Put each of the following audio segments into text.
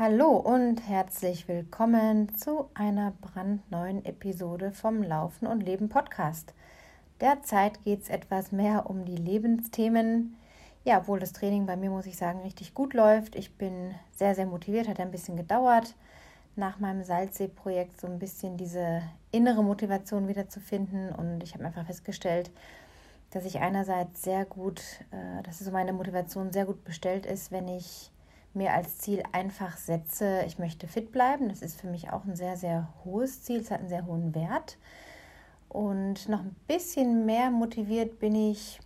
Hallo und herzlich willkommen zu einer brandneuen Episode vom Laufen und Leben Podcast. Derzeit geht es etwas mehr um die Lebensthemen. Ja, obwohl das Training bei mir, muss ich sagen, richtig gut läuft. Ich bin sehr, sehr motiviert, hat ein bisschen gedauert, nach meinem Salzsee-Projekt so ein bisschen diese innere Motivation wiederzufinden. Und ich habe einfach festgestellt, dass ich einerseits sehr gut, äh, dass so meine Motivation sehr gut bestellt ist, wenn ich mir als Ziel einfach setze, ich möchte fit bleiben. Das ist für mich auch ein sehr, sehr hohes Ziel. Es hat einen sehr hohen Wert. Und noch ein bisschen mehr motiviert bin ich,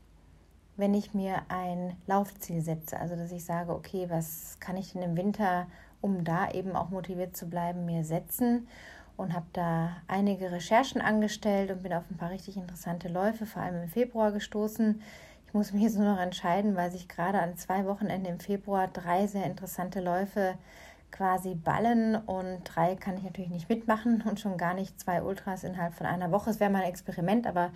wenn ich mir ein Laufziel setze. Also, dass ich sage, okay, was kann ich denn im Winter, um da eben auch motiviert zu bleiben, mir setzen? Und habe da einige Recherchen angestellt und bin auf ein paar richtig interessante Läufe, vor allem im Februar, gestoßen ich muss mich jetzt nur noch entscheiden, weil sich gerade an zwei Wochenenden im Februar drei sehr interessante Läufe quasi ballen und drei kann ich natürlich nicht mitmachen und schon gar nicht zwei Ultras innerhalb von einer Woche. Es wäre mal ein Experiment, aber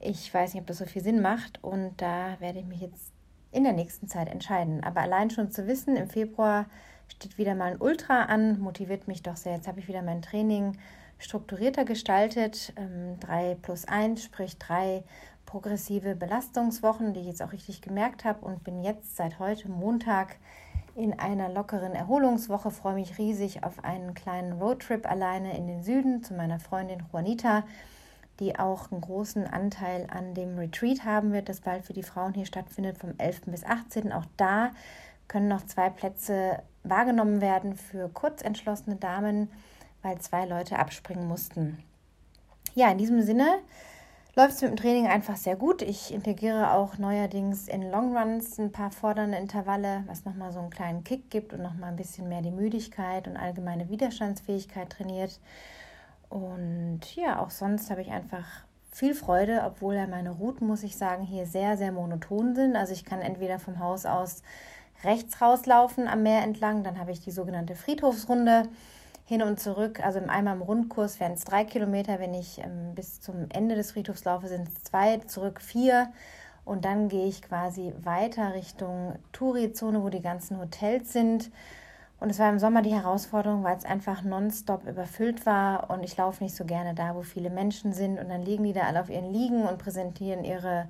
ich weiß nicht, ob das so viel Sinn macht und da werde ich mich jetzt in der nächsten Zeit entscheiden. Aber allein schon zu wissen, im Februar steht wieder mal ein Ultra an, motiviert mich doch sehr. Jetzt habe ich wieder mein Training strukturierter gestaltet. Ähm, 3 plus 1, sprich drei progressive Belastungswochen, die ich jetzt auch richtig gemerkt habe und bin jetzt seit heute Montag in einer lockeren Erholungswoche. Freue mich riesig auf einen kleinen Roadtrip alleine in den Süden zu meiner Freundin Juanita, die auch einen großen Anteil an dem Retreat haben wird, das bald für die Frauen hier stattfindet, vom 11. bis 18. Auch da können noch zwei Plätze wahrgenommen werden für kurzentschlossene Damen, weil zwei Leute abspringen mussten. Ja, in diesem Sinne läuft es mit dem Training einfach sehr gut. Ich integriere auch neuerdings in Longruns ein paar fordernde Intervalle, was nochmal so einen kleinen Kick gibt und nochmal ein bisschen mehr die Müdigkeit und allgemeine Widerstandsfähigkeit trainiert. Und ja, auch sonst habe ich einfach viel Freude, obwohl ja meine Routen, muss ich sagen, hier sehr, sehr monoton sind. Also ich kann entweder vom Haus aus rechts rauslaufen am Meer entlang, dann habe ich die sogenannte Friedhofsrunde hin und zurück, also einmal im Rundkurs wären es drei Kilometer, wenn ich ähm, bis zum Ende des Friedhofs laufe, sind es zwei, zurück vier. Und dann gehe ich quasi weiter Richtung Touri-Zone, wo die ganzen Hotels sind. Und es war im Sommer die Herausforderung, weil es einfach nonstop überfüllt war und ich laufe nicht so gerne da, wo viele Menschen sind. Und dann liegen die da alle auf ihren Liegen und präsentieren ihre,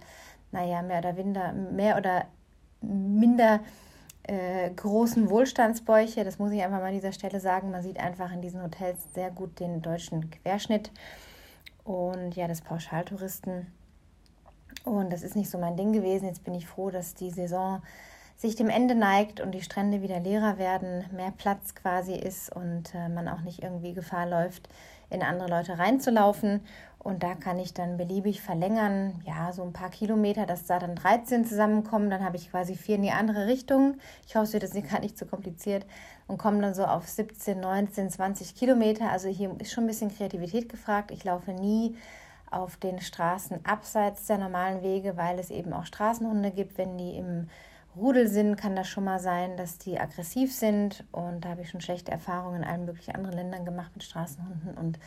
naja, mehr oder minder, mehr oder minder äh, großen Wohlstandsbäuche. Das muss ich einfach mal an dieser Stelle sagen. Man sieht einfach in diesen Hotels sehr gut den deutschen Querschnitt und ja, das Pauschaltouristen. Und das ist nicht so mein Ding gewesen. Jetzt bin ich froh, dass die Saison sich dem Ende neigt und die Strände wieder leerer werden, mehr Platz quasi ist und äh, man auch nicht irgendwie Gefahr läuft, in andere Leute reinzulaufen. Und da kann ich dann beliebig verlängern, ja, so ein paar Kilometer, dass da dann 13 zusammenkommen. Dann habe ich quasi vier in die andere Richtung. Ich hoffe, wird jetzt gar nicht zu kompliziert und komme dann so auf 17, 19, 20 Kilometer. Also hier ist schon ein bisschen Kreativität gefragt. Ich laufe nie auf den Straßen abseits der normalen Wege, weil es eben auch Straßenhunde gibt. Wenn die im Rudel sind, kann das schon mal sein, dass die aggressiv sind. Und da habe ich schon schlechte Erfahrungen in allen möglichen anderen Ländern gemacht mit Straßenhunden und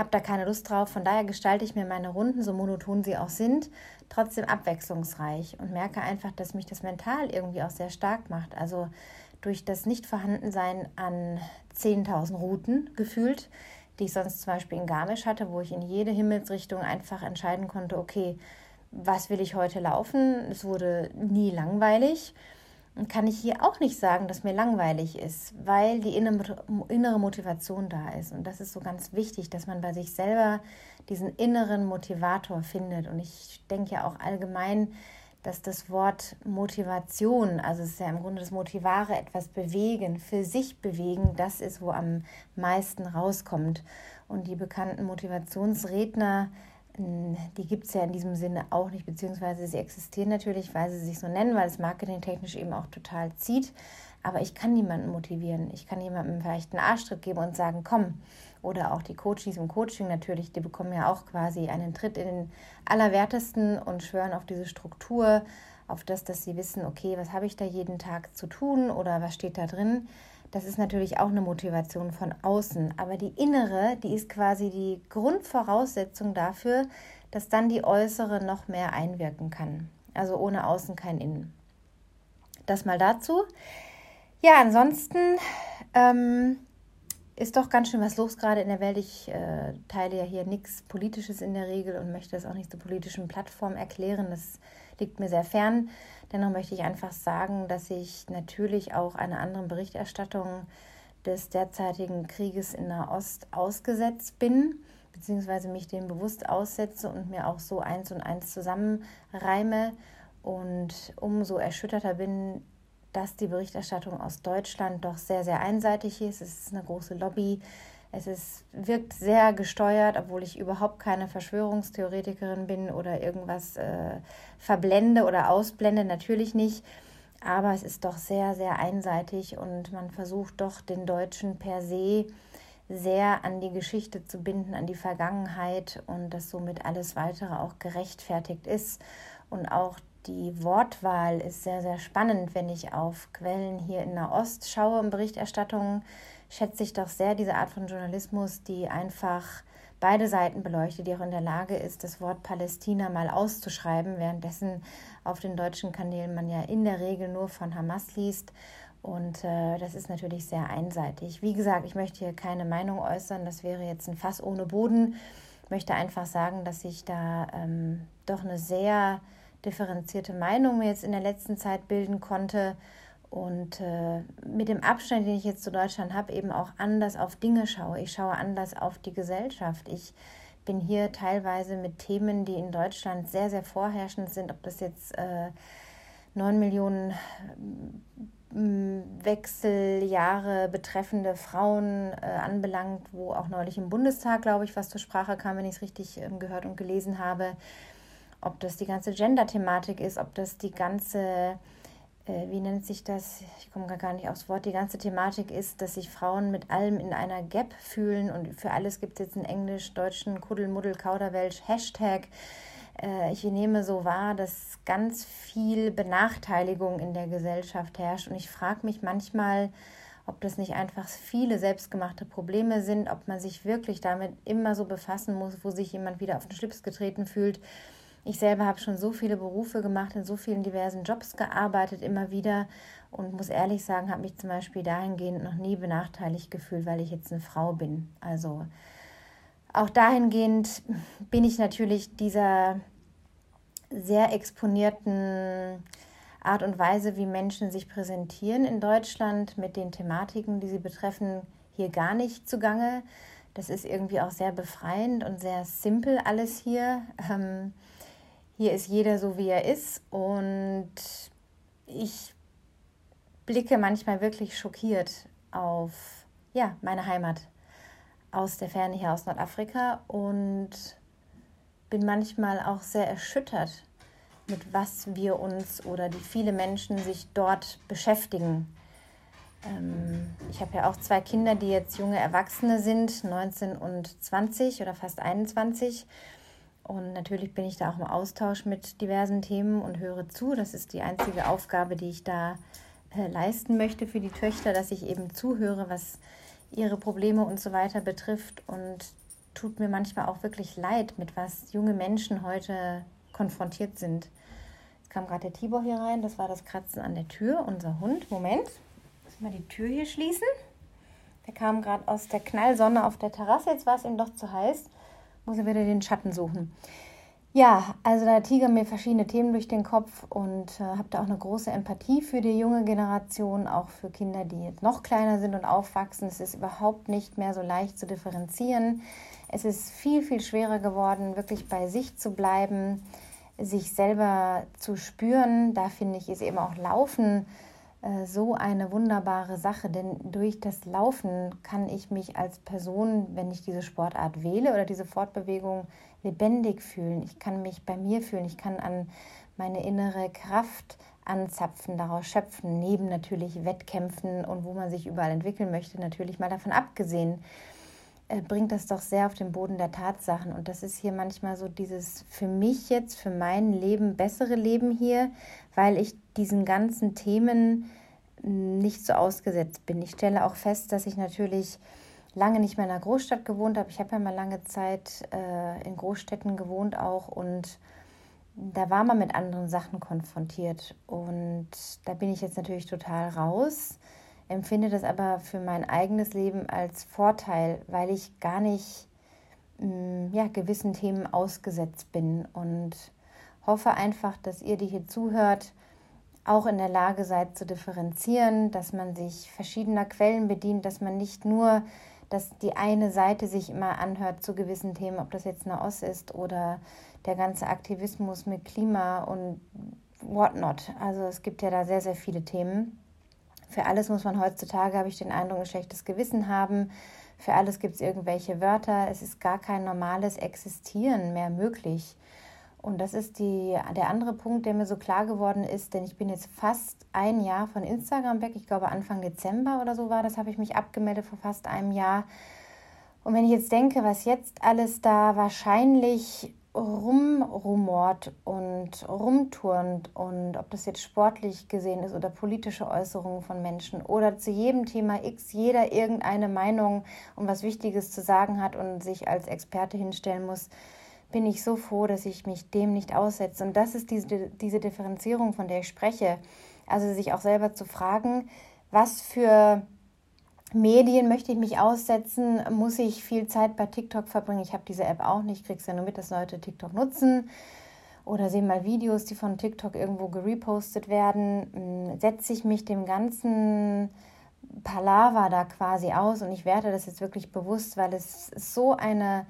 habe da keine Lust drauf. Von daher gestalte ich mir meine Runden, so monoton sie auch sind, trotzdem abwechslungsreich und merke einfach, dass mich das mental irgendwie auch sehr stark macht. Also durch das Nichtvorhandensein an 10.000 Routen gefühlt, die ich sonst zum Beispiel in Garmisch hatte, wo ich in jede Himmelsrichtung einfach entscheiden konnte, okay, was will ich heute laufen? Es wurde nie langweilig kann ich hier auch nicht sagen, dass mir langweilig ist, weil die innere Motivation da ist. Und das ist so ganz wichtig, dass man bei sich selber diesen inneren Motivator findet. Und ich denke ja auch allgemein, dass das Wort Motivation, also es ist ja im Grunde das Motivare, etwas bewegen, für sich bewegen, das ist, wo am meisten rauskommt. Und die bekannten Motivationsredner, die gibt es ja in diesem Sinne auch nicht, beziehungsweise sie existieren natürlich, weil sie sich so nennen, weil es marketingtechnisch eben auch total zieht. Aber ich kann niemanden motivieren. Ich kann jemandem vielleicht einen Arschtritt geben und sagen, komm. Oder auch die Coaches im Coaching natürlich, die bekommen ja auch quasi einen Tritt in den Allerwertesten und schwören auf diese Struktur, auf das, dass sie wissen, okay, was habe ich da jeden Tag zu tun oder was steht da drin. Das ist natürlich auch eine Motivation von außen, aber die innere, die ist quasi die Grundvoraussetzung dafür, dass dann die äußere noch mehr einwirken kann. Also ohne Außen kein Innen. Das mal dazu. Ja, ansonsten Ähm, ist doch ganz schön was los gerade in der Welt. Ich äh, teile ja hier nichts Politisches in der Regel und möchte das auch nicht zur politischen Plattform erklären. Das liegt mir sehr fern. Dennoch möchte ich einfach sagen, dass ich natürlich auch einer anderen Berichterstattung des derzeitigen Krieges in Nahost ausgesetzt bin, beziehungsweise mich dem bewusst aussetze und mir auch so eins und eins zusammenreime und umso erschütterter bin, dass die Berichterstattung aus Deutschland doch sehr, sehr einseitig ist. Es ist eine große Lobby. Es ist, wirkt sehr gesteuert, obwohl ich überhaupt keine Verschwörungstheoretikerin bin oder irgendwas äh, verblende oder ausblende, natürlich nicht. Aber es ist doch sehr, sehr einseitig und man versucht doch den Deutschen per se sehr an die Geschichte zu binden, an die Vergangenheit und dass somit alles weitere auch gerechtfertigt ist. Und auch die Wortwahl ist sehr, sehr spannend, wenn ich auf Quellen hier in Nahost schaue und Berichterstattungen. Schätze ich doch sehr diese Art von Journalismus, die einfach beide Seiten beleuchtet, die auch in der Lage ist, das Wort Palästina mal auszuschreiben, währenddessen auf den deutschen Kanälen man ja in der Regel nur von Hamas liest. Und äh, das ist natürlich sehr einseitig. Wie gesagt, ich möchte hier keine Meinung äußern, das wäre jetzt ein Fass ohne Boden. Ich möchte einfach sagen, dass ich da ähm, doch eine sehr differenzierte Meinung mir jetzt in der letzten Zeit bilden konnte und äh, mit dem Abstand, den ich jetzt zu Deutschland habe, eben auch anders auf Dinge schaue. Ich schaue anders auf die Gesellschaft. Ich bin hier teilweise mit Themen, die in Deutschland sehr, sehr vorherrschend sind, ob das jetzt äh, 9 Millionen Wechseljahre betreffende Frauen äh, anbelangt, wo auch neulich im Bundestag, glaube ich, was zur Sprache kam, wenn ich es richtig äh, gehört und gelesen habe ob das die ganze Gender-Thematik ist, ob das die ganze, äh, wie nennt sich das, ich komme gar nicht aufs Wort, die ganze Thematik ist, dass sich Frauen mit allem in einer Gap fühlen und für alles gibt es jetzt einen englisch-deutschen Kuddelmuddel Kauderwelsch Hashtag. Äh, ich nehme so wahr, dass ganz viel Benachteiligung in der Gesellschaft herrscht. Und ich frage mich manchmal, ob das nicht einfach viele selbstgemachte Probleme sind, ob man sich wirklich damit immer so befassen muss, wo sich jemand wieder auf den Schlips getreten fühlt ich selber habe schon so viele Berufe gemacht, in so vielen diversen Jobs gearbeitet, immer wieder und muss ehrlich sagen, habe mich zum Beispiel dahingehend noch nie benachteiligt gefühlt, weil ich jetzt eine Frau bin. Also auch dahingehend bin ich natürlich dieser sehr exponierten Art und Weise, wie Menschen sich präsentieren in Deutschland mit den Thematiken, die sie betreffen, hier gar nicht zugange. Das ist irgendwie auch sehr befreiend und sehr simpel alles hier. Ähm, hier ist jeder so, wie er ist. Und ich blicke manchmal wirklich schockiert auf ja, meine Heimat aus der Ferne hier aus Nordafrika und bin manchmal auch sehr erschüttert, mit was wir uns oder die viele Menschen sich dort beschäftigen. Ähm, ich habe ja auch zwei Kinder, die jetzt junge Erwachsene sind, 19 und 20 oder fast 21. Und natürlich bin ich da auch im Austausch mit diversen Themen und höre zu. Das ist die einzige Aufgabe, die ich da äh, leisten möchte für die Töchter, dass ich eben zuhöre, was ihre Probleme und so weiter betrifft. Und tut mir manchmal auch wirklich leid, mit was junge Menschen heute konfrontiert sind. Jetzt kam gerade der Tibor hier rein, das war das Kratzen an der Tür, unser Hund. Moment, müssen wir die Tür hier schließen. Der kam gerade aus der Knallsonne auf der Terrasse, jetzt war es ihm doch zu heiß muss er wieder den Schatten suchen. Ja, also da tigern mir verschiedene Themen durch den Kopf und äh, habe da auch eine große Empathie für die junge Generation, auch für Kinder, die jetzt noch kleiner sind und aufwachsen. Es ist überhaupt nicht mehr so leicht zu differenzieren. Es ist viel, viel schwerer geworden, wirklich bei sich zu bleiben, sich selber zu spüren. Da finde ich, ist eben auch Laufen äh, so eine wunderbare Sache, denn durch das Laufen kann ich mich als Person, wenn ich diese Sportart wähle oder diese Fortbewegung, lebendig fühlen. Ich kann mich bei mir fühlen, ich kann an meine innere Kraft anzapfen, daraus schöpfen, neben natürlich Wettkämpfen und wo man sich überall entwickeln möchte, natürlich mal davon abgesehen, bringt das doch sehr auf den Boden der Tatsachen. Und das ist hier manchmal so dieses für mich jetzt, für mein Leben bessere Leben hier, weil ich diesen ganzen Themen nicht so ausgesetzt bin. Ich stelle auch fest, dass ich natürlich lange nicht mehr in einer Großstadt gewohnt habe. Ich habe ja mal lange Zeit äh, in Großstädten gewohnt auch und da war man mit anderen Sachen konfrontiert. Und da bin ich jetzt natürlich total raus. Empfinde das aber für mein eigenes Leben als Vorteil, weil ich gar nicht mm, ja, gewissen Themen ausgesetzt bin und hoffe einfach, dass ihr, die hier zuhört, auch in der Lage seid zu differenzieren, dass man sich verschiedener Quellen bedient, dass man nicht nur, dass die eine Seite sich immer anhört zu gewissen Themen, ob das jetzt Nahost ist oder der ganze Aktivismus mit Klima und whatnot. Also es gibt ja da sehr, sehr viele Themen. Für alles muss man heutzutage, habe ich den Eindruck, ein schlechtes Gewissen haben. Für alles gibt es irgendwelche Wörter. Es ist gar kein normales Existieren mehr möglich. Und das ist die, der andere Punkt, der mir so klar geworden ist, denn ich bin jetzt fast ein Jahr von Instagram weg. Ich glaube, Anfang Dezember oder so war das, habe ich mich abgemeldet vor fast einem Jahr. Und wenn ich jetzt denke, was jetzt alles da wahrscheinlich rumrumort und rumturnt und ob das jetzt sportlich gesehen ist oder politische Äußerungen von Menschen oder zu jedem Thema X jeder irgendeine Meinung und was Wichtiges zu sagen hat und sich als Experte hinstellen muss, bin ich so froh, dass ich mich dem nicht aussetze. Und das ist diese, diese Differenzierung, von der ich spreche. Also sich auch selber zu fragen, was für Medien möchte ich mich aussetzen? Muss ich viel Zeit bei TikTok verbringen? Ich habe diese App auch nicht, krieg's ja nur mit, dass Leute TikTok nutzen. Oder sehe mal Videos, die von TikTok irgendwo gerepostet werden. Hm, setze ich mich dem ganzen Palaver da quasi aus und ich werte das jetzt wirklich bewusst, weil es so eine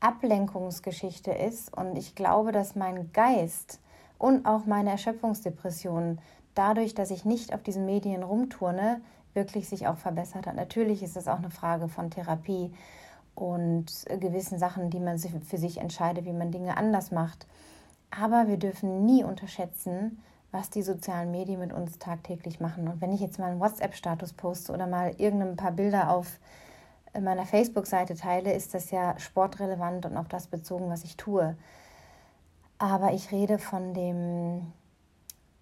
Ablenkungsgeschichte ist und ich glaube, dass mein Geist und auch meine Erschöpfungsdepression dadurch, dass ich nicht auf diesen Medien rumturne, wirklich sich auch verbessert hat. Natürlich ist es auch eine Frage von Therapie und gewissen Sachen, die man für sich entscheidet, wie man Dinge anders macht. Aber wir dürfen nie unterschätzen, was die sozialen Medien mit uns tagtäglich machen. Und wenn ich jetzt mal einen WhatsApp-Status poste oder mal irgendein paar Bilder auf meiner Facebook-Seite teile, ist das ja sportrelevant und auf das bezogen, was ich tue. Aber ich rede von dem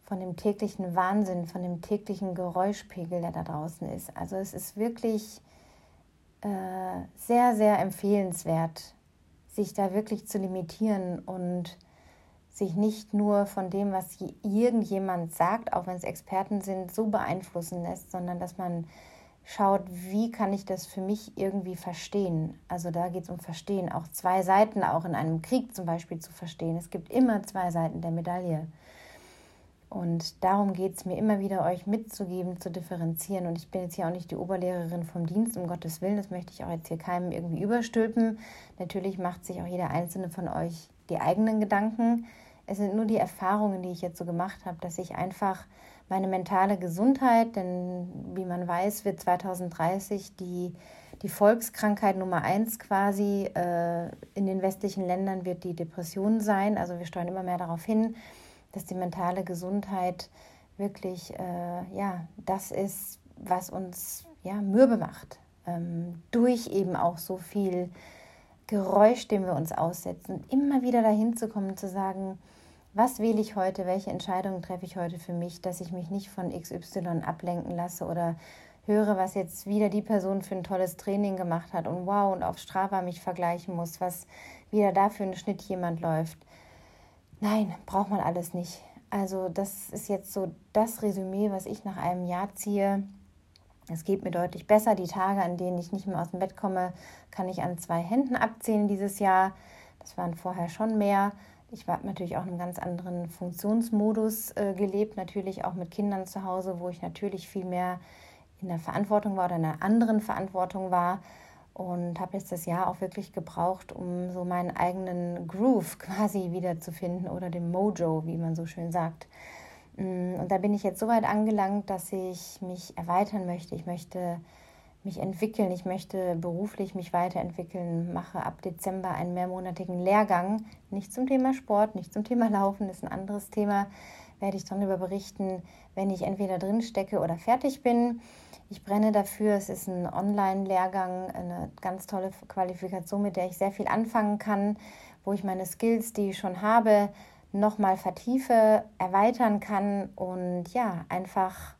von dem täglichen Wahnsinn, von dem täglichen Geräuschpegel, der da draußen ist. Also es ist wirklich äh, sehr, sehr empfehlenswert, sich da wirklich zu limitieren und sich nicht nur von dem, was irgendjemand sagt, auch wenn es Experten sind, so beeinflussen lässt, sondern dass man schaut, wie kann ich das für mich irgendwie verstehen. Also da geht es um Verstehen, auch zwei Seiten, auch in einem Krieg zum Beispiel zu verstehen. Es gibt immer zwei Seiten der Medaille. Und darum geht es mir immer wieder, euch mitzugeben, zu differenzieren. Und ich bin jetzt hier auch nicht die Oberlehrerin vom Dienst, um Gottes Willen. Das möchte ich auch jetzt hier keinem irgendwie überstülpen. Natürlich macht sich auch jeder einzelne von euch die eigenen Gedanken. Es sind nur die Erfahrungen, die ich jetzt so gemacht habe, dass ich einfach meine mentale Gesundheit, denn wie man weiß, wird 2030 die, die Volkskrankheit Nummer eins quasi äh, in den westlichen Ländern wird die Depression sein. Also wir steuern immer mehr darauf hin dass die mentale Gesundheit wirklich äh, ja, das ist, was uns ja, mürbe macht. Ähm, durch eben auch so viel Geräusch, dem wir uns aussetzen. Immer wieder dahin zu kommen, zu sagen, was wähle ich heute, welche Entscheidungen treffe ich heute für mich, dass ich mich nicht von XY ablenken lasse oder höre, was jetzt wieder die Person für ein tolles Training gemacht hat und wow und auf Strava mich vergleichen muss, was wieder da für einen Schnitt jemand läuft. Nein, braucht man alles nicht. Also das ist jetzt so das Resümee, was ich nach einem Jahr ziehe. Es geht mir deutlich besser. Die Tage, an denen ich nicht mehr aus dem Bett komme, kann ich an zwei Händen abzählen dieses Jahr. Das waren vorher schon mehr. Ich habe natürlich auch in einem ganz anderen Funktionsmodus äh, gelebt, natürlich auch mit Kindern zu Hause, wo ich natürlich viel mehr in der Verantwortung war oder in einer anderen Verantwortung war und habe jetzt das Jahr auch wirklich gebraucht, um so meinen eigenen Groove quasi wiederzufinden oder den Mojo, wie man so schön sagt. Mm, und da bin ich jetzt so weit angelangt, dass ich mich erweitern möchte. Ich möchte mich entwickeln, ich möchte beruflich mich weiterentwickeln, mache ab Dezember einen mehrmonatigen Lehrgang, nicht zum Thema Sport, nicht zum Thema Laufen, ist ein anderes Thema, werde ich darüber berichten, wenn ich entweder drin stecke oder fertig bin. Ich brenne dafür. Es ist ein Online-Lehrgang, eine ganz tolle Qualifikation, mit der ich sehr viel anfangen kann, wo ich meine Skills, die ich schon habe, nochmal vertiefe, erweitern kann und ja, einfach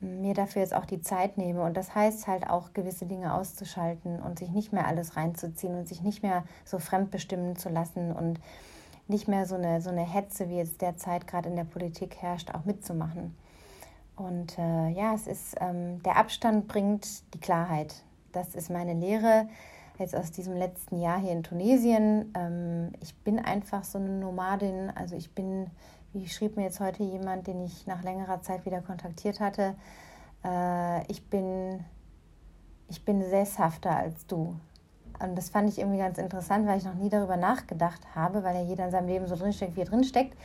mir dafür jetzt auch die Zeit nehme. Und das heißt halt auch, gewisse Dinge auszuschalten und sich nicht mehr alles reinzuziehen und sich nicht mehr so fremdbestimmen zu lassen und nicht mehr so eine, so eine Hetze, wie es derzeit gerade in der Politik herrscht, auch mitzumachen. Und äh, ja, es ist, ähm, der Abstand bringt die Klarheit. Das ist meine Lehre jetzt aus diesem letzten Jahr hier in Tunesien. Ähm, ich bin einfach so eine Nomadin. Also ich bin, wie schrieb mir jetzt heute jemand, den ich nach längerer Zeit wieder kontaktiert hatte, äh, ich bin, ich bin sesshafter als du. Und das fand ich irgendwie ganz interessant, weil ich noch nie darüber nachgedacht habe, weil ja jeder in seinem Leben so drinsteckt, wie er drinsteckt,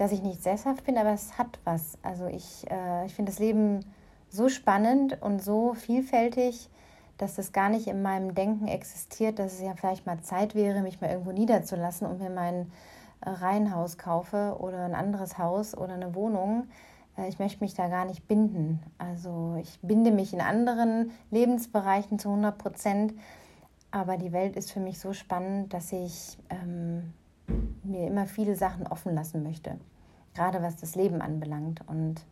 dass ich nicht sesshaft bin, aber es hat was. Also ich, äh, ich finde das Leben so spannend und so vielfältig, dass das gar nicht in meinem Denken existiert, dass es ja vielleicht mal Zeit wäre, mich mal irgendwo niederzulassen und mir mein äh, Reihenhaus kaufe oder ein anderes Haus oder eine Wohnung. Äh, ich möchte mich da gar nicht binden. Also ich binde mich in anderen Lebensbereichen zu 100 Prozent, aber die Welt ist für mich so spannend, dass ich ähm, mir immer viele Sachen offen lassen möchte, gerade was das Leben anbelangt. Und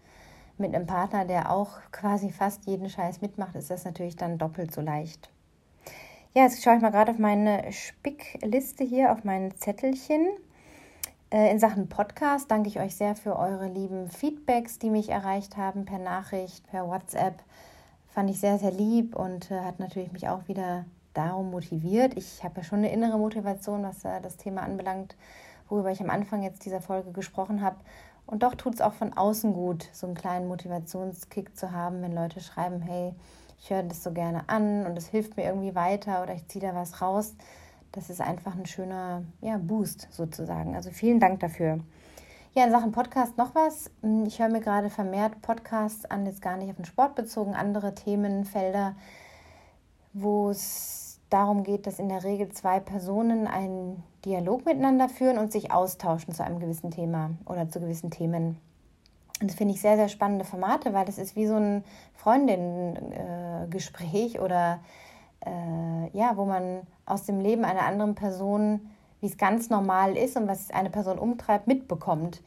mit einem Partner, der auch quasi fast jeden Scheiß mitmacht, ist das natürlich dann doppelt so leicht. Ja, jetzt schaue ich mal gerade auf meine Spickliste hier, auf mein Zettelchen. Äh, in Sachen Podcast danke ich euch sehr für eure lieben Feedbacks, die mich erreicht haben per Nachricht, per WhatsApp. Fand ich sehr, sehr lieb und äh, hat natürlich mich auch wieder darum motiviert. Ich habe ja schon eine innere Motivation, was äh, das Thema anbelangt, worüber ich am Anfang jetzt dieser Folge gesprochen habe. Und doch tut es auch von außen gut, so einen kleinen Motivationskick zu haben, wenn Leute schreiben, hey, ich höre das so gerne an und es hilft mir irgendwie weiter oder ich ziehe da was raus. Das ist einfach ein schöner ja, Boost sozusagen. Also vielen Dank dafür. Ja, in Sachen Podcast noch was. Hm, ich höre mir gerade vermehrt Podcasts an, jetzt gar nicht auf den Sport bezogen, andere Themenfelder, wo es darum geht, dass in der Regel zwei Personen einen Dialog miteinander führen und sich austauschen zu einem gewissen Thema oder zu gewissen Themen. Und das finde ich sehr, sehr spannende Formate, weil das ist wie so ein Freundin-Gespräch äh, oder äh, ja, wo man aus dem Leben einer anderen Person, wie es ganz normal ist und was eine Person umtreibt, mitbekommt.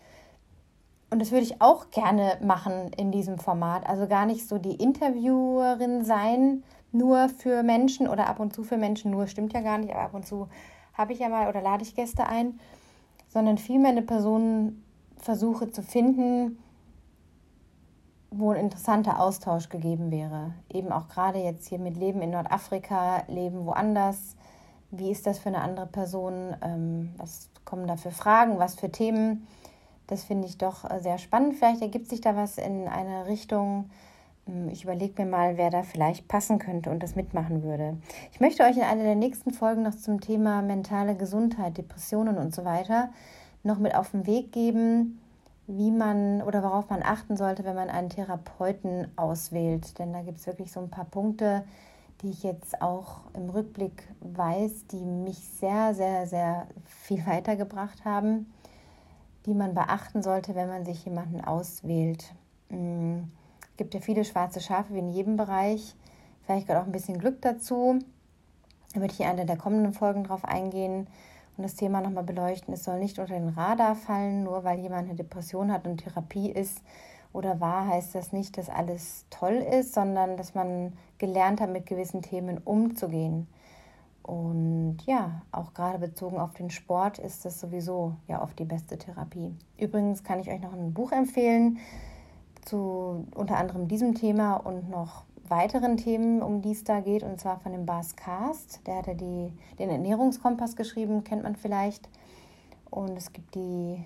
Und das würde ich auch gerne machen in diesem Format. Also gar nicht so die Interviewerin sein, nur für Menschen oder ab und zu für Menschen, nur stimmt ja gar nicht, aber ab und zu habe ich ja mal oder lade ich Gäste ein, sondern vielmehr eine Person versuche zu finden, wo ein interessanter Austausch gegeben wäre. Eben auch gerade jetzt hier mit Leben in Nordafrika, Leben woanders. Wie ist das für eine andere Person? Ähm, was kommen da für Fragen? Was für Themen? Das finde ich doch äh, sehr spannend. Vielleicht ergibt sich da was in eine Richtung, ich überlege mir mal, wer da vielleicht passen könnte und das mitmachen würde. Ich möchte euch in einer der nächsten Folgen noch zum Thema mentale Gesundheit, Depressionen und so weiter noch mit auf den Weg geben, wie man oder worauf man achten sollte, wenn man einen Therapeuten auswählt. Denn da gibt es wirklich so ein paar Punkte, die ich jetzt auch im Rückblick weiß, die mich sehr, sehr, sehr viel weitergebracht haben, die man beachten sollte, wenn man sich jemanden auswählt. Hm gibt ja viele schwarze Schafe wie in jedem Bereich. Vielleicht gehört auch ein bisschen Glück dazu. Da würde ich in einer der kommenden Folgen drauf eingehen und das Thema nochmal beleuchten. Es soll nicht unter den Radar fallen, nur weil jemand eine Depression hat und Therapie ist oder war, heißt das nicht, dass alles toll ist, sondern dass man gelernt hat, mit gewissen Themen umzugehen. Und ja, auch gerade bezogen auf den Sport ist das sowieso ja oft die beste Therapie. Übrigens kann ich euch noch ein Buch empfehlen zu unter anderem diesem Thema und noch weiteren Themen, um die es da geht, und zwar von dem Bas Cast. Der hat ja die, den Ernährungskompass geschrieben, kennt man vielleicht. Und es gibt die,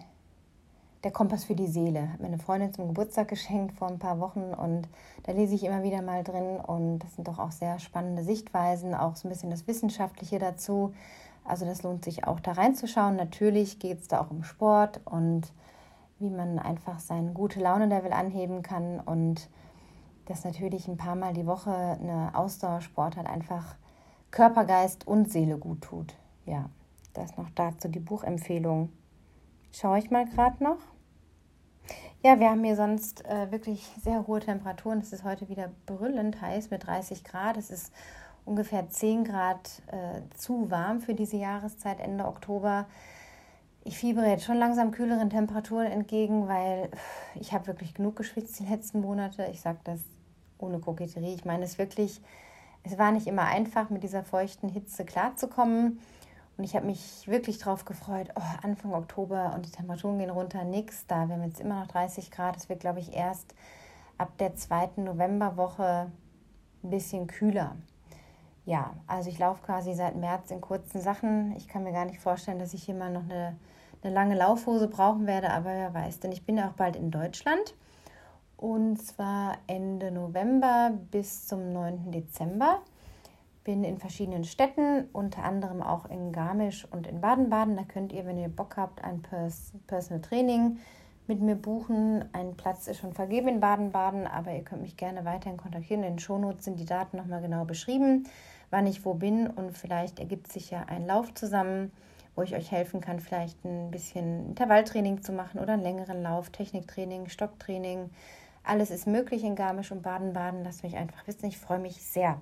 der Kompass für die Seele. Hat mir eine Freundin zum Geburtstag geschenkt vor ein paar Wochen und da lese ich immer wieder mal drin und das sind doch auch sehr spannende Sichtweisen, auch so ein bisschen das Wissenschaftliche dazu. Also das lohnt sich auch da reinzuschauen. Natürlich geht es da auch um Sport und wie man einfach sein gute Laune-Level anheben kann und dass natürlich ein paar Mal die Woche eine Ausdauersportart einfach Körper, Geist und Seele gut tut. Ja, das noch dazu die Buchempfehlung. Schaue ich mal gerade noch. Ja, wir haben hier sonst äh, wirklich sehr hohe Temperaturen. Es ist heute wieder brüllend heiß mit 30 Grad. Es ist ungefähr 10 Grad äh, zu warm für diese Jahreszeit Ende Oktober ich fiebere jetzt schon langsam kühleren Temperaturen entgegen, weil ich habe wirklich genug geschwitzt die letzten Monate. Ich sage das ohne Koketterie. Ich meine es wirklich, es war nicht immer einfach, mit dieser feuchten Hitze klarzukommen. Und ich habe mich wirklich darauf gefreut, oh, Anfang Oktober und die Temperaturen gehen runter, nix da. Wir haben jetzt immer noch 30 Grad. Es wird, glaube ich, erst ab der zweiten Novemberwoche ein bisschen kühler. Ja, also ich laufe quasi seit März in kurzen Sachen. Ich kann mir gar nicht vorstellen, dass ich hier mal noch eine, eine lange Laufhose brauchen werde, aber wer weiß, denn ich bin ja auch bald in Deutschland. Und zwar Ende November bis zum 9. Dezember. Bin in verschiedenen Städten, unter anderem auch in Garmisch und in Baden-Baden. Da könnt ihr, wenn ihr Bock habt, ein Pers Personal Training mit mir buchen. Ein Platz ist schon vergeben in Baden-Baden, aber ihr könnt mich gerne weiterhin kontaktieren. In den Shownotes sind die Daten nochmal genau beschrieben, wann ich wo bin und vielleicht ergibt sich ja ein Lauf zusammen, wo ich euch helfen kann, vielleicht ein bisschen Intervalltraining zu machen oder einen längeren Lauf, Techniktraining, Stocktraining. Alles ist möglich in Garmisch und Baden-Baden. Lasst mich einfach wissen. Ich freue mich sehr.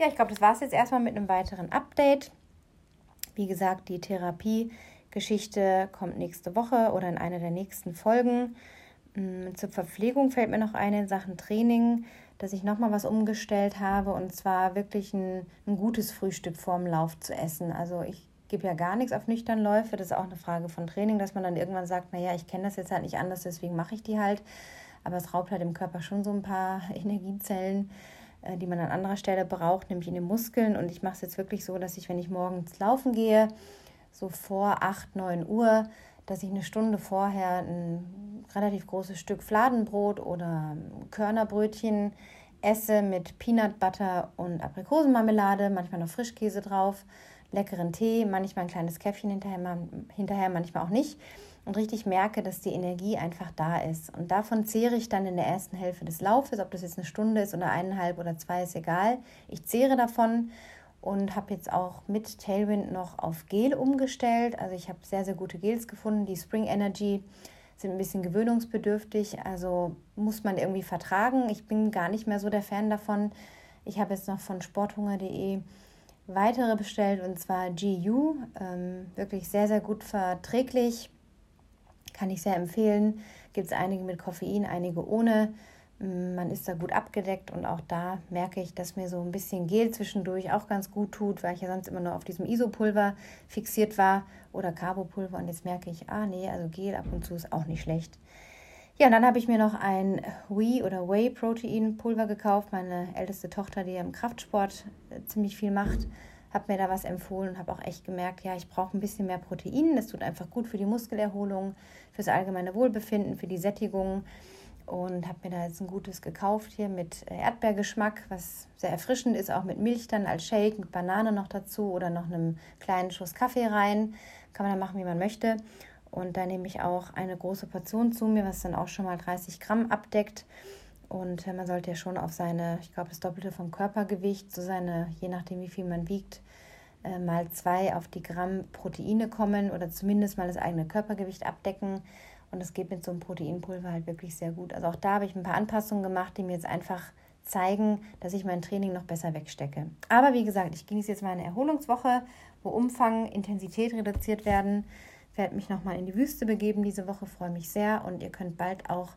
Ja, ich glaube, das war es jetzt erstmal mit einem weiteren Update. Wie gesagt, die Therapie Geschichte kommt nächste Woche oder in einer der nächsten Folgen. Mm, zur Verpflegung fällt mir noch ein in Sachen Training, dass ich nochmal was umgestellt habe und zwar wirklich ein, ein gutes Frühstück vorm Lauf zu essen. Also ich gebe ja gar nichts auf nüchtern Läufe. Das ist auch eine Frage von Training, dass man dann irgendwann sagt, naja, ich kenne das jetzt halt nicht anders, deswegen mache ich die halt. Aber es raubt halt im Körper schon so ein paar Energiezellen, äh, die man an anderer Stelle braucht, nämlich in den Muskeln. Und ich mache es jetzt wirklich so, dass ich, wenn ich morgens laufen gehe, so vor 8, 9 Uhr, dass ich eine Stunde vorher ein relativ großes Stück Fladenbrot oder Körnerbrötchen esse mit Peanut Butter und Aprikosenmarmelade, manchmal noch Frischkäse drauf, leckeren Tee, manchmal ein kleines Käffchen hinterher, hinterher manchmal auch nicht und richtig merke, dass die Energie einfach da ist. Und davon zehre ich dann in der ersten Hälfte des Laufes, ob das jetzt eine Stunde ist oder eineinhalb oder zwei, ist egal. Ich zehre davon und habe jetzt auch mit Tailwind noch auf Gel umgestellt. Also ich habe sehr, sehr gute Gels gefunden. Die Spring Energy sind ein bisschen gewöhnungsbedürftig, also muss man irgendwie vertragen. Ich bin gar nicht mehr so der Fan davon. Ich habe jetzt noch von sporthunger.de weitere bestellt und zwar GU. Ähm, wirklich sehr, sehr gut verträglich. Kann ich sehr empfehlen. Gibt es einige mit Koffein, einige ohne. Man ist da gut abgedeckt und auch da merke ich, dass mir so ein bisschen Gel zwischendurch auch ganz gut tut, weil ich ja sonst immer nur auf diesem Isopulver fixiert war oder Carbopulver und jetzt merke ich, ah nee, also Gel ab und zu ist auch nicht schlecht. Ja, und dann habe ich mir noch ein Whey oder Whey Protein Pulver gekauft. Meine älteste Tochter, die ja im Kraftsport äh, ziemlich viel macht, hat mir da was empfohlen und habe auch echt gemerkt, ja, ich brauche ein bisschen mehr Protein. Das tut einfach gut für die Muskelerholung, fürs allgemeine Wohlbefinden, für die Sättigung und habe mir da jetzt ein gutes gekauft hier mit äh, Erdbeergeschmack, was sehr erfrischend ist, auch mit Milch dann als Shake, mit Banane noch dazu oder noch einem kleinen Schuss Kaffee rein. Kann man dann machen, wie man möchte. Und da nehme ich auch eine große Portion zu mir, was dann auch schon mal 30 Gramm abdeckt. Und äh, man sollte ja schon auf seine, ich glaube, das Doppelte vom Körpergewicht, so seine, je nachdem wie viel man wiegt, äh, mal zwei auf die Gramm Proteine kommen oder zumindest mal das eigene Körpergewicht abdecken. Und das geht mit so einem Proteinpulver halt wirklich sehr gut. Also auch da habe ich ein paar Anpassungen gemacht, die mir jetzt einfach zeigen, dass ich mein Training noch besser wegstecke. Aber wie gesagt, ich genieße jetzt meine Erholungswoche, wo Umfang, Intensität reduziert werden. Ich werde mich nochmal in die Wüste begeben diese Woche, freue mich sehr. Und ihr könnt bald auch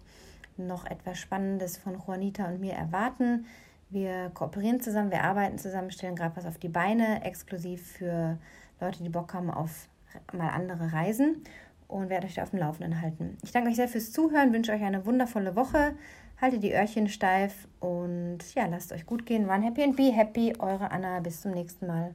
noch etwas Spannendes von Juanita und mir erwarten. Wir kooperieren zusammen, wir arbeiten zusammen, stellen gerade was auf die Beine, exklusiv für Leute, die Bock haben auf mal andere Reisen und werde euch auf dem Laufenden halten. Ich danke euch sehr fürs Zuhören, wünsche euch eine wundervolle Woche. Haltet die Öhrchen steif und ja, lasst euch gut gehen. Run happy and be happy. Eure Anna. Bis zum nächsten Mal.